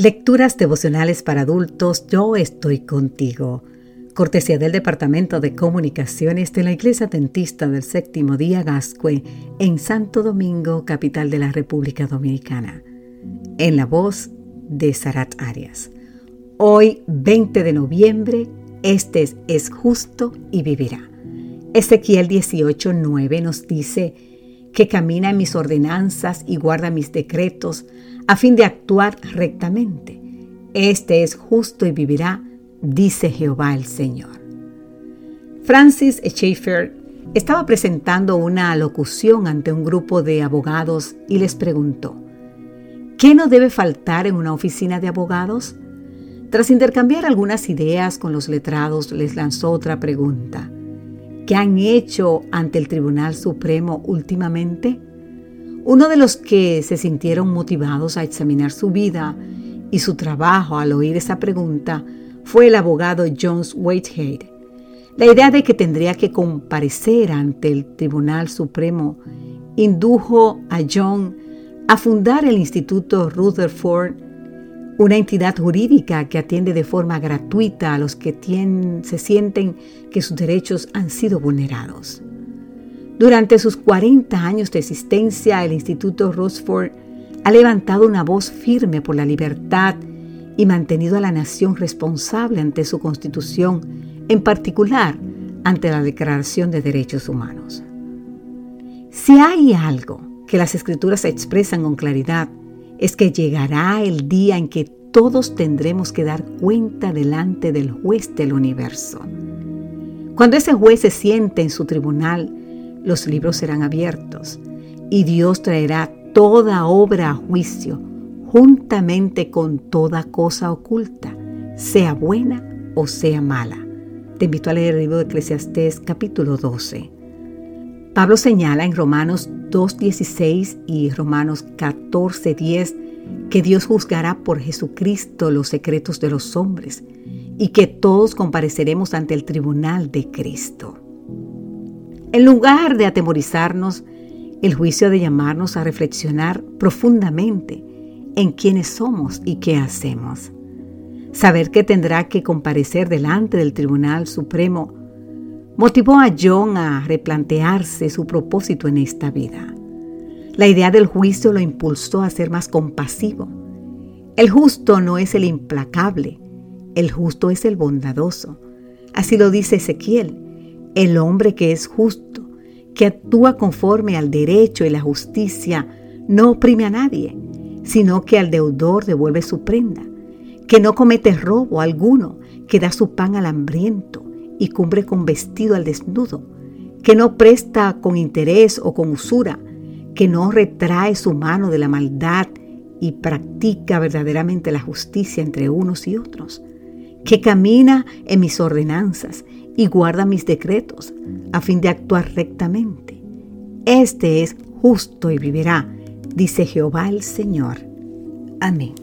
Lecturas devocionales para adultos, yo estoy contigo. Cortesía del Departamento de Comunicaciones de la Iglesia Dentista del Séptimo Día Gascue en Santo Domingo, capital de la República Dominicana. En la voz de Sarat Arias. Hoy, 20 de noviembre, este es justo y vivirá. Ezequiel 18:9 nos dice que camina en mis ordenanzas y guarda mis decretos a fin de actuar rectamente. Este es justo y vivirá, dice Jehová el Señor. Francis Schaeffer estaba presentando una alocución ante un grupo de abogados y les preguntó, ¿qué no debe faltar en una oficina de abogados? Tras intercambiar algunas ideas con los letrados, les lanzó otra pregunta. ¿Qué han hecho ante el Tribunal Supremo últimamente? Uno de los que se sintieron motivados a examinar su vida y su trabajo al oír esa pregunta fue el abogado Jones Whitehead. La idea de que tendría que comparecer ante el Tribunal Supremo indujo a John a fundar el Instituto Rutherford una entidad jurídica que atiende de forma gratuita a los que se sienten que sus derechos han sido vulnerados. Durante sus 40 años de existencia, el Instituto Rutherford ha levantado una voz firme por la libertad y mantenido a la nación responsable ante su constitución, en particular ante la Declaración de Derechos Humanos. Si hay algo que las escrituras expresan con claridad, es que llegará el día en que todos tendremos que dar cuenta delante del juez del universo. Cuando ese juez se siente en su tribunal, los libros serán abiertos y Dios traerá toda obra a juicio juntamente con toda cosa oculta, sea buena o sea mala. Te invito a leer el libro de Eclesiastés capítulo 12. Pablo señala en Romanos 2.16 y Romanos 14.10 que Dios juzgará por Jesucristo los secretos de los hombres y que todos compareceremos ante el tribunal de Cristo. En lugar de atemorizarnos, el juicio de llamarnos a reflexionar profundamente en quiénes somos y qué hacemos. Saber que tendrá que comparecer delante del Tribunal Supremo motivó a John a replantearse su propósito en esta vida. La idea del juicio lo impulsó a ser más compasivo. El justo no es el implacable, el justo es el bondadoso. Así lo dice Ezequiel, el hombre que es justo, que actúa conforme al derecho y la justicia, no oprime a nadie, sino que al deudor devuelve su prenda, que no comete robo alguno, que da su pan al hambriento, y cubre con vestido al desnudo, que no presta con interés o con usura, que no retrae su mano de la maldad y practica verdaderamente la justicia entre unos y otros, que camina en mis ordenanzas y guarda mis decretos a fin de actuar rectamente. Este es justo y vivirá, dice Jehová el Señor. Amén.